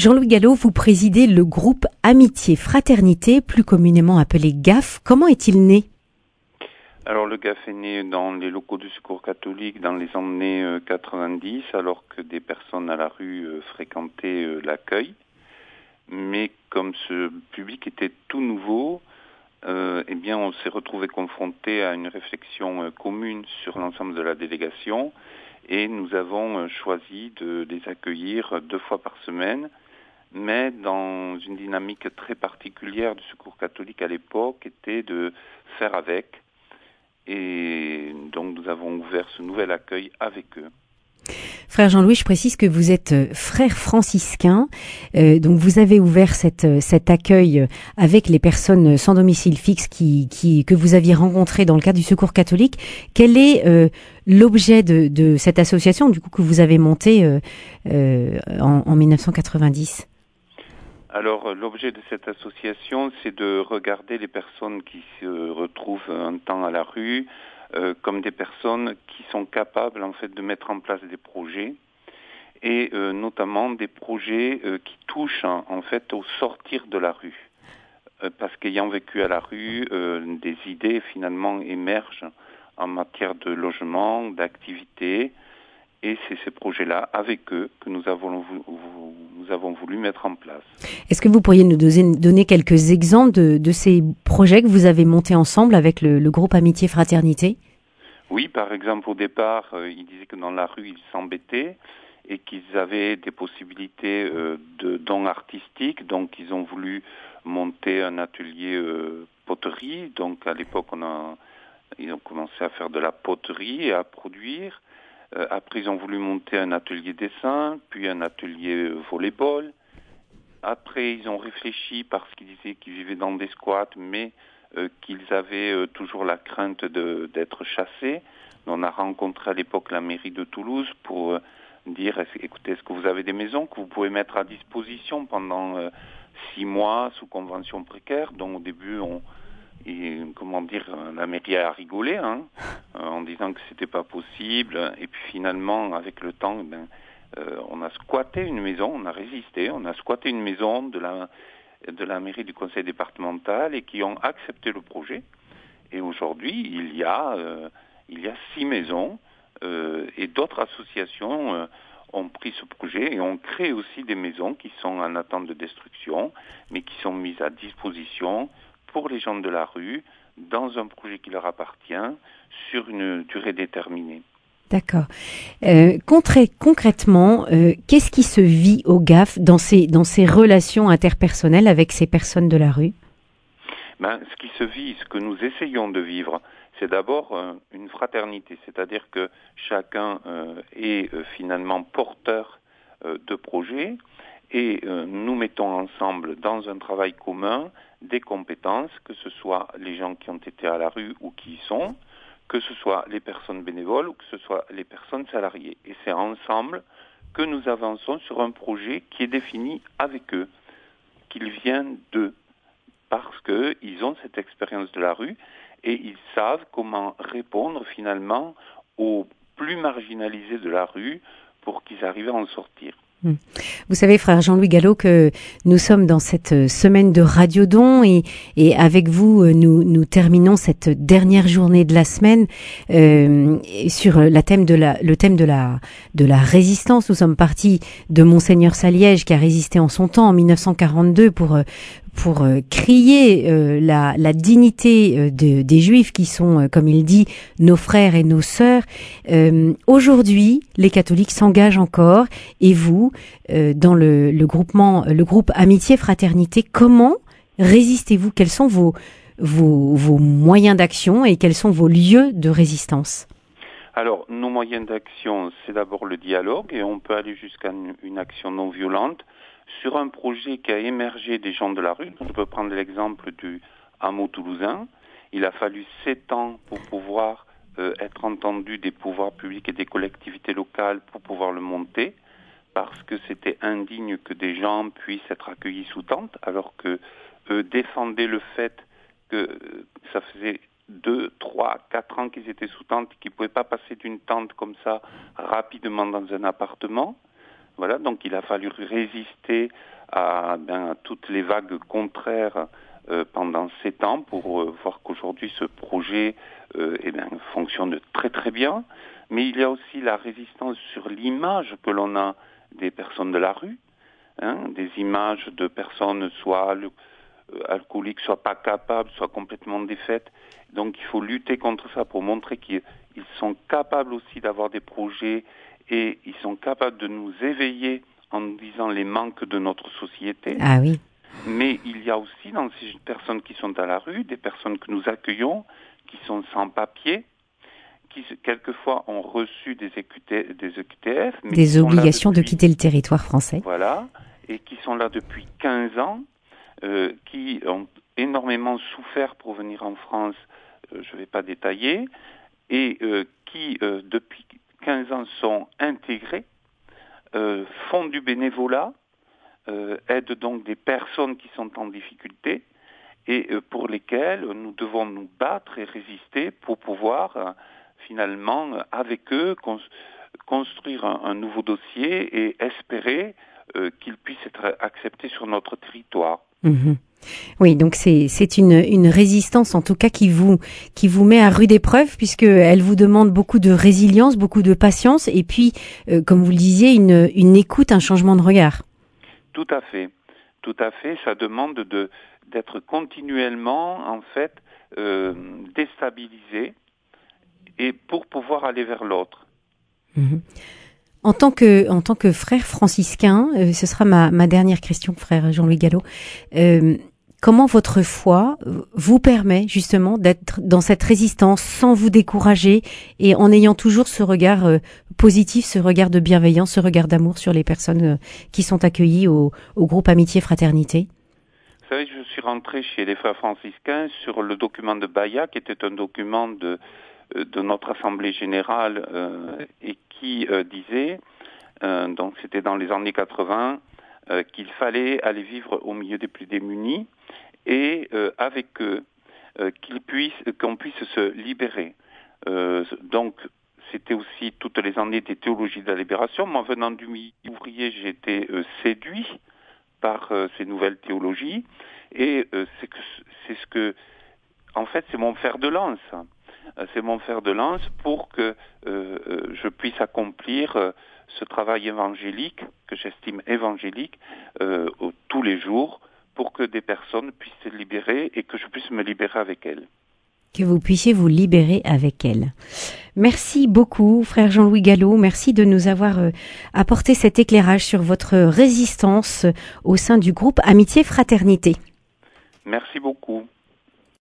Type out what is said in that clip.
Jean-Louis Gallo, vous présidez le groupe Amitié Fraternité, plus communément appelé GAF. Comment est-il né? Alors le GAF est né dans les locaux du Secours catholique dans les années 90, euh, alors que des personnes à la rue euh, fréquentaient euh, l'accueil. Mais comme ce public était tout nouveau, eh bien on s'est retrouvé confronté à une réflexion commune sur l'ensemble de la délégation et nous avons choisi de les accueillir deux fois par semaine mais dans une dynamique très particulière du secours catholique à l'époque était de faire avec. Et donc nous avons ouvert ce nouvel accueil avec eux. Frère Jean-Louis, je précise que vous êtes euh, frère franciscain, euh, donc vous avez ouvert cette, euh, cet accueil avec les personnes sans domicile fixe qui, qui, que vous aviez rencontrées dans le cadre du Secours catholique. Quel est l'objet de, de, cette association du coup que vous avez montée en, en 1990 alors euh, l'objet de cette association, c'est de regarder les personnes qui se retrouvent un temps à la rue euh, comme des personnes qui sont capables en fait de mettre en place des projets et euh, notamment des projets qui touchent en fait au sortir de la rue. parce qu'ayant vécu à la rue, des idées finalement émergent en matière de logement, d'activité, et c'est ces projets-là, avec eux, que nous avons, nous avons voulu mettre en place. Est-ce que vous pourriez nous donner quelques exemples de, de, ces projets que vous avez montés ensemble avec le, le groupe Amitié Fraternité? Oui, par exemple, au départ, euh, ils disaient que dans la rue, ils s'embêtaient et qu'ils avaient des possibilités euh, de dons artistiques. Donc, ils ont voulu monter un atelier euh, poterie. Donc, à l'époque, on a, ils ont commencé à faire de la poterie et à produire. Euh, après, ils ont voulu monter un atelier dessin, puis un atelier euh, volleyball. Après, ils ont réfléchi parce qu'ils disaient qu'ils vivaient dans des squats, mais euh, qu'ils avaient toujours la crainte d'être chassés. On a rencontré à l'époque la mairie de Toulouse pour dire écoutez, est-ce que vous avez des maisons que vous pouvez mettre à disposition pendant six mois sous convention précaire? Donc au début, on, et comment dire, la mairie a rigolé hein, euh, en disant que c'était pas possible. Et puis finalement, avec le temps, ben, euh, on a squatté une maison, on a résisté, on a squatté une maison de la de la mairie du conseil départemental et qui ont accepté le projet. Et aujourd'hui, il y a euh, il y a six maisons et d'autres associations ont pris ce projet et ont créé aussi des maisons qui sont en attente de destruction, mais qui sont mises à disposition pour les gens de la rue dans un projet qui leur appartient sur une durée déterminée. D'accord. Euh, concrètement, euh, qu'est-ce qui se vit au GAF dans ces, dans ces relations interpersonnelles avec ces personnes de la rue? Ben, Ce qui se vit, ce que nous essayons de vivre, c'est d'abord euh, une fraternité, c'est-à-dire que chacun est finalement porteur de projets et nous mettons ensemble dans un travail commun des compétences, que ce soit les gens qui ont été à la rue ou qui y sont, que ce soit les personnes bénévoles ou que ce soit les personnes salariées. Et c'est ensemble que nous avançons sur un projet qui est défini avec eux, qu'il vient d'eux, parce qu'ils ont cette expérience de la rue et ils savent comment répondre finalement aux plus marginalisés de la rue pour qu'ils arrivent à en sortir. Hmm. Vous savez, frère Jean-Louis Gallo, que nous sommes dans cette euh, semaine de Radio Don et, et avec vous, euh, nous, nous terminons cette dernière journée de la semaine euh, sur la thème de la, le thème de la, de la résistance. Nous sommes partis de Monseigneur Saliège qui a résisté en son temps en 1942 pour pour euh, crier euh, la, la, dignité euh, de, des Juifs qui sont, comme il dit, nos frères et nos sœurs. Aujourd'hui, les catholiques s'engagent encore, et vous, dans le, le, groupement, le groupe Amitié Fraternité, comment résistez-vous? Quels sont vos, vos, vos moyens d'action et quels sont vos lieux de résistance? Alors, nos moyens d'action, c'est d'abord le dialogue et on peut aller jusqu'à une action non violente sur un projet qui a émergé des gens de la rue. Je peux prendre l'exemple du hameau toulousain. Il a fallu sept ans pour pouvoir euh, être entendu des pouvoirs publics et des collectivités locales pour pouvoir le monter, parce que c'était indigne que des gens puissent être accueillis sous tente, alors que eux défendaient le fait que euh, ça faisait deux, trois, quatre ans qu'ils étaient sous tente, qu'ils ne pouvaient pas passer d'une tente comme ça rapidement dans un appartement. Voilà, donc il a fallu résister à, ben, toutes les vagues contraires euh, pendant sept ans pour euh, voir qu'aujourd'hui ce projet euh, eh bien, fonctionne très très bien. Mais il y a aussi la résistance sur l'image que l'on a des personnes de la rue, hein, des images de personnes soit alcooliques, soit pas capables, soit complètement défaites. Donc il faut lutter contre ça pour montrer qu'ils sont capables aussi d'avoir des projets et ils sont capables de nous éveiller en disant les manques de notre société. Ah oui. Mais il y a aussi dans ces personnes qui sont à la rue des personnes que nous accueillons qui sont sans papier, qui quelquefois ont reçu des, EQT, des EQTF. Mais des obligations de quitter le territoire français. Voilà, et qui sont là depuis 15 ans, euh, qui ont énormément souffert pour venir en France, euh, je ne vais pas détailler, et euh, qui, euh, depuis 15 ans, sont intégrés, euh, font du bénévolat, aident donc des personnes qui sont en difficulté et pour lesquelles nous devons nous battre et résister pour pouvoir finalement avec eux construire un, nouveau dossier et espérer qu'il puisse être accepté sur notre territoire. Mhm. Oui, donc c'est une, une résistance en tout cas qui vous qui vous met à rude épreuve puisque elle vous demande beaucoup de résilience, beaucoup de patience et puis euh, comme vous le disiez une, une écoute, un changement de regard. Tout à fait, tout à fait. Ça demande de d'être continuellement en fait euh, déstabilisé et pour pouvoir aller vers l'autre. Mhm. En tant que en tant que frère franciscain, euh, ce sera ma, ma dernière question, frère Jean-Louis Gallo. Euh, comment votre foi vous permet justement d'être dans cette résistance sans vous décourager et en ayant toujours ce regard euh, positif, ce regard de bienveillance, ce regard d'amour sur les personnes qui sont accueillies au, au groupe Amitié Fraternité? Vous savez, je suis rentré chez les frères franciscains sur le document de Baya, qui était un document de de notre assemblée générale euh, et qui euh, disait, euh, donc c'était dans les années 80, qu'il fallait aller vivre au milieu des plus démunis et avec eux qu'ils puissent, qu'on puisse se libérer. donc c'était aussi toutes les années des théologies de la libération. Moi, venant du milieu ouvrier, j'ai été séduit par ces nouvelles théologies et c'est que c'est ce que, en fait, c'est mon fer de lance. Euh, c'est mon fer de lance pour que euh, euh, je puisse accomplir ce travail évangélique, que j'estime évangélique, tous les jours, pour que des personnes puissent se libérer et que je puisse me libérer avec elles. Que vous puissiez vous libérer avec elles. Merci beaucoup, frère Jean-Louis Gallo. Merci de nous avoir apporté cet éclairage sur votre résistance au sein du groupe Amitié Fraternité. Merci beaucoup.